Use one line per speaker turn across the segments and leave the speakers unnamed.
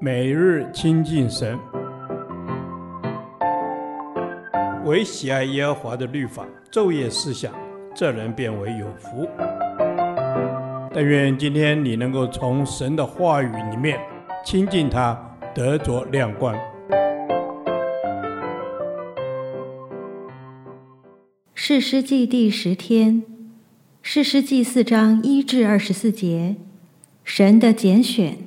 每日亲近神，唯喜爱耶和华的律法，昼夜思想，这人便为有福。但愿今天你能够从神的话语里面亲近他，得着亮光。
士师记第十天，士师记四章一至二十四节，神的拣选。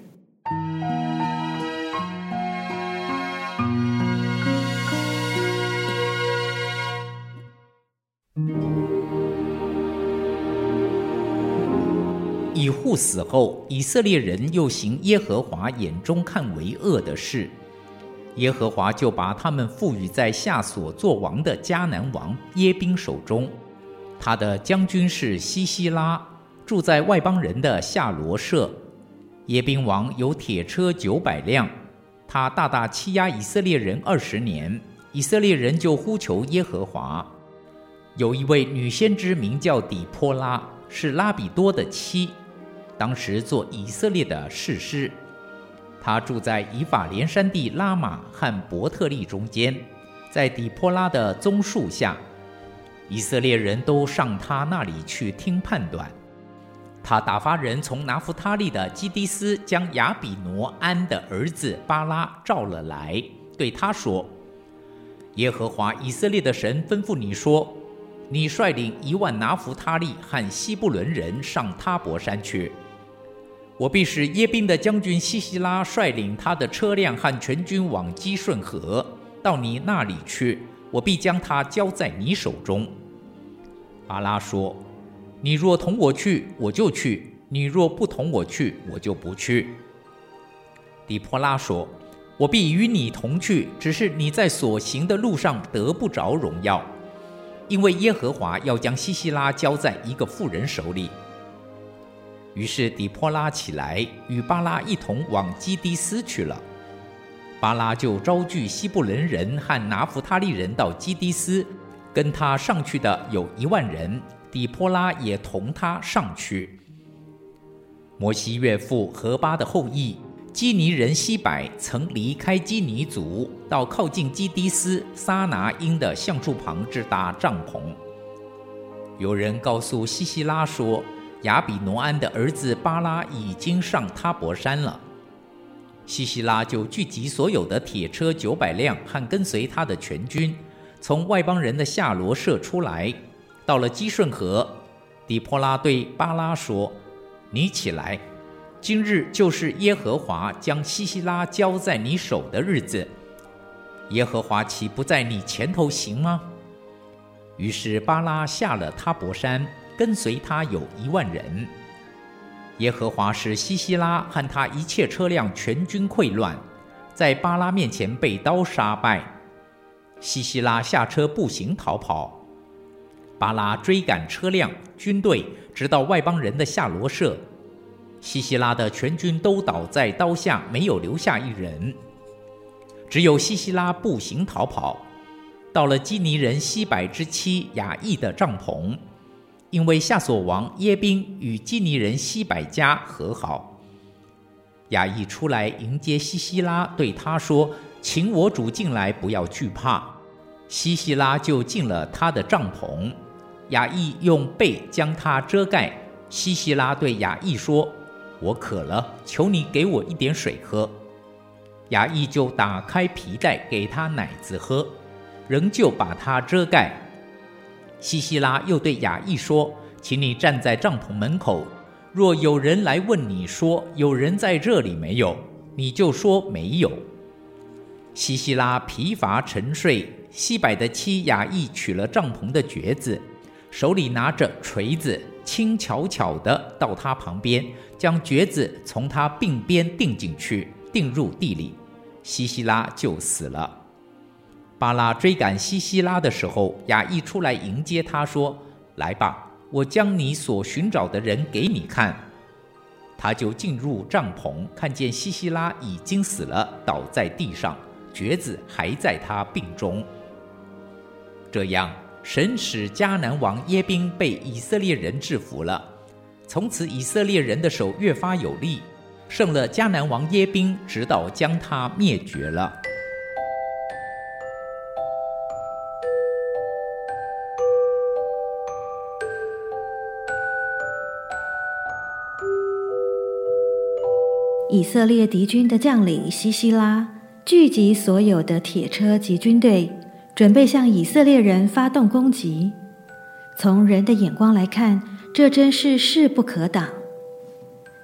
以户死后，以色列人又行耶和华眼中看为恶的事，耶和华就把他们赋予在夏所作王的迦南王耶宾手中。他的将军是西西拉，住在外邦人的夏罗舍。耶宾王有铁车九百辆，他大大欺压以色列人二十年，以色列人就呼求耶和华。有一位女先知名叫底波拉，是拉比多的妻。当时做以色列的士师，他住在以法莲山地拉玛和伯特利中间，在底坡拉的棕树下，以色列人都上他那里去听判断。他打发人从拿弗他利的基低斯将亚比挪安的儿子巴拉召了来，对他说：“耶和华以色列的神吩咐你说，你率领一万拿弗他利和西布伦人上他伯山去。”我必使耶宾的将军西西拉率领他的车辆和全军往基顺河，到你那里去。我必将他交在你手中。阿拉说：“你若同我去，我就去；你若不同我去，我就不去。”底波拉说：“我必与你同去，只是你在所行的路上得不着荣耀，因为耶和华要将西西拉交在一个妇人手里。”于是底波拉起来，与巴拉一同往基低斯去了。巴拉就招聚西布伦人和拿弗他利人到基低斯，跟他上去的有一万人，底波拉也同他上去。摩西岳父何巴的后裔基尼人西百曾离开基尼族，到靠近基低斯撒拿因的橡树旁支搭帐篷。有人告诉西西拉说。亚比挪安的儿子巴拉已经上他泊山了。西西拉就聚集所有的铁车九百辆和跟随他的全军，从外邦人的夏罗舍出来，到了基顺河。底波拉对巴拉说：“你起来，今日就是耶和华将西西拉交在你手的日子。耶和华岂不在你前头行吗？”于是巴拉下了他泊山。跟随他有一万人。耶和华使西西拉和他一切车辆全军溃乱，在巴拉面前被刀杀败。西西拉下车步行逃跑，巴拉追赶车辆军队，直到外邦人的夏罗舍。西西拉的全军都倒在刀下，没有留下一人。只有西西拉步行逃跑，到了基尼人西百之妻雅意的帐篷。因为夏所王耶宾与基尼人西百家和好，雅亿出来迎接西西拉，对他说：“请我主进来，不要惧怕。”西西拉就进了他的帐篷，雅亿用被将他遮盖。西西拉对雅亿说：“我渴了，求你给我一点水喝。”雅亿就打开皮带给他奶子喝，仍旧把他遮盖。西西拉又对雅意说：“请你站在帐篷门口，若有人来问你说有人在这里没有，你就说没有。”西西拉疲乏沉睡，西百的妻雅意取了帐篷的橛子，手里拿着锤子，轻巧巧地到他旁边，将橛子从他鬓边钉进去，钉入地里，西西拉就死了。巴拉追赶西西拉的时候，雅亿出来迎接他，说：“来吧，我将你所寻找的人给你看。”他就进入帐篷，看见西西拉已经死了，倒在地上，橛子还在他病中。这样，神使迦南王耶宾被以色列人制服了。从此，以色列人的手越发有力，胜了迦南王耶宾，直到将他灭绝了。
以色列敌军的将领西西拉聚集所有的铁车及军队，准备向以色列人发动攻击。从人的眼光来看，这真是势不可挡。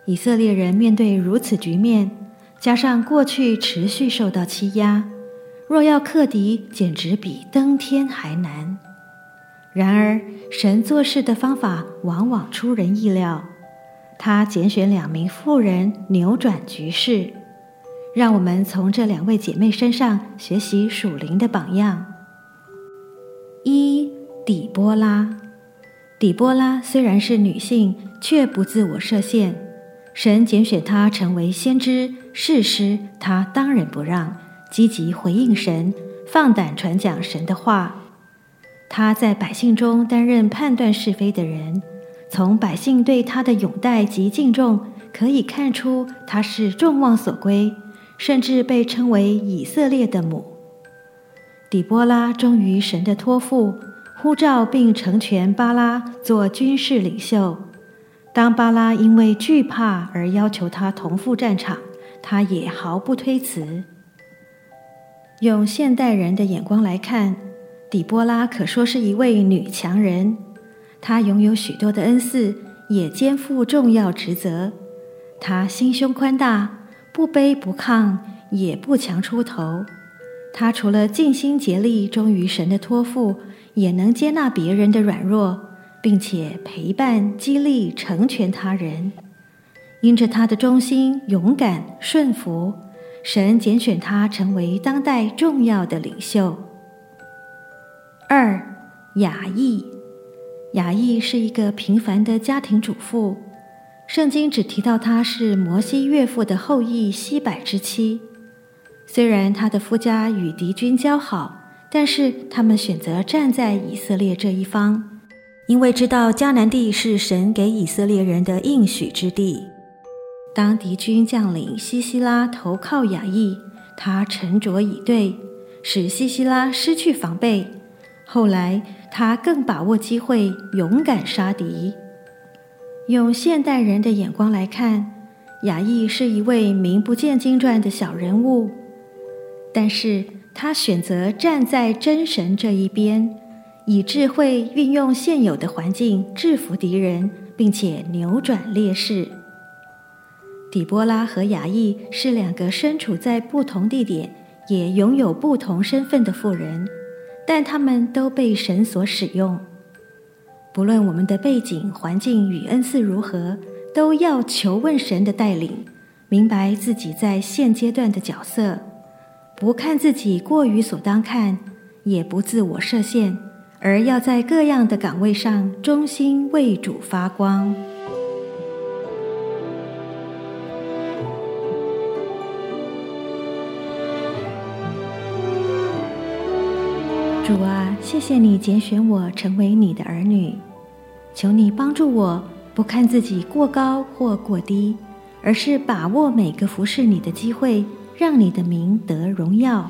以色列人面对如此局面，加上过去持续受到欺压，若要克敌，简直比登天还难。然而，神做事的方法往往出人意料。他拣选两名妇人扭转局势，让我们从这两位姐妹身上学习属灵的榜样。一、底波拉，底波拉虽然是女性，却不自我设限。神拣选她成为先知、士师，她当仁不让，积极回应神，放胆传讲神的话。她在百姓中担任判断是非的人。从百姓对他的拥戴及敬重，可以看出他是众望所归，甚至被称为以色列的母。底波拉忠于神的托付，呼召并成全巴拉做军事领袖。当巴拉因为惧怕而要求他同赴战场，他也毫不推辞。用现代人的眼光来看，底波拉可说是一位女强人。他拥有许多的恩赐，也肩负重要职责。他心胸宽大，不卑不亢，也不强出头。他除了尽心竭力忠于神的托付，也能接纳别人的软弱，并且陪伴、激励、成全他人。因着他的忠心、勇敢、顺服，神拣选他成为当代重要的领袖。二，雅意。雅意是一个平凡的家庭主妇，圣经只提到她是摩西岳父的后裔西百之妻。虽然她的夫家与敌军交好，但是他们选择站在以色列这一方，因为知道迦南地是神给以色列人的应许之地。当敌军将领西西拉投靠雅意，他沉着以对，使西西拉失去防备。后来，他更把握机会，勇敢杀敌。用现代人的眼光来看，雅意是一位名不见经传的小人物，但是他选择站在真神这一边，以智慧运用现有的环境制服敌人，并且扭转劣势。底波拉和雅意是两个身处在不同地点，也拥有不同身份的妇人。但他们都被神所使用。不论我们的背景、环境与恩赐如何，都要求问神的带领，明白自己在现阶段的角色，不看自己过于所当看，也不自我设限，而要在各样的岗位上忠心为主发光。谢谢你拣选我成为你的儿女，求你帮助我，不看自己过高或过低，而是把握每个服侍你的机会，让你的名得荣耀。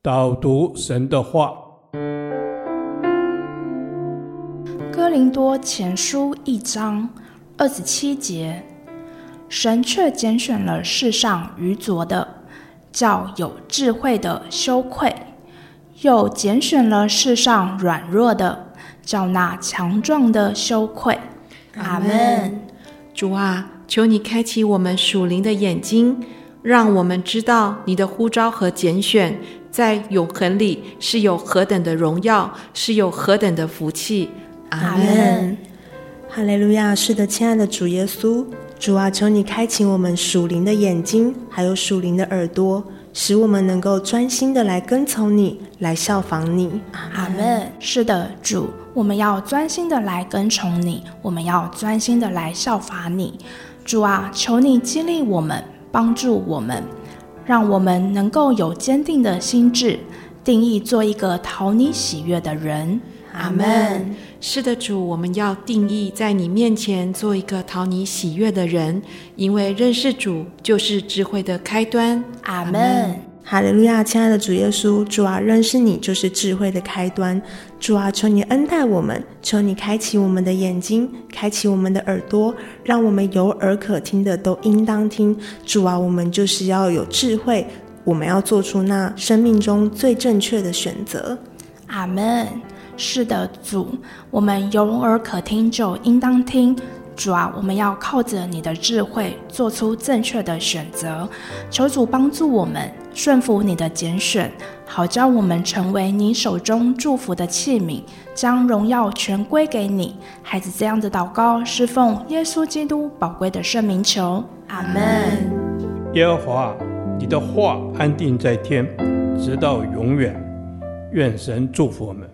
导读神的话，《
哥林多前书》一章。二十七节，神却拣选了世上愚拙的，叫有智慧的羞愧；又拣选了世上软弱的，叫那强壮的羞愧。阿门。
主啊，求你开启我们属灵的眼睛，让我们知道你的呼召和拣选，在永恒里是有何等的荣耀，是有何等的福气。阿门。
哈利路亚！是的，亲爱的主耶稣，主啊，求你开启我们属灵的眼睛，还有属灵的耳朵，使我们能够专心的来跟从你，来效仿你。
阿门。是的，主，我们要专心的来跟从你，我们要专心的来效法你。主啊，求你激励我们，帮助我们，让我们能够有坚定的心智，定义做一个讨你喜悦的人。阿门。
是的，主，我们要定义在你面前做一个讨你喜悦的人，因为认识主就是智慧的开端。
阿门。
哈利路亚，亲爱的主耶稣，主啊，认识你就是智慧的开端。主啊，求你恩待我们，求你开启我们的眼睛，开启我们的耳朵，让我们有耳可听的都应当听。主啊，我们就是要有智慧，我们要做出那生命中最正确的选择。
阿门。是的，主，我们有耳可听就应当听。主啊，我们要靠着你的智慧做出正确的选择。求主帮助我们顺服你的拣选，好叫我们成为你手中祝福的器皿，将荣耀全归给你。孩子这样的祷告，是奉耶稣基督宝贵的圣名求。阿门。
耶和华，你的话安定在天，直到永远。愿神祝福我们。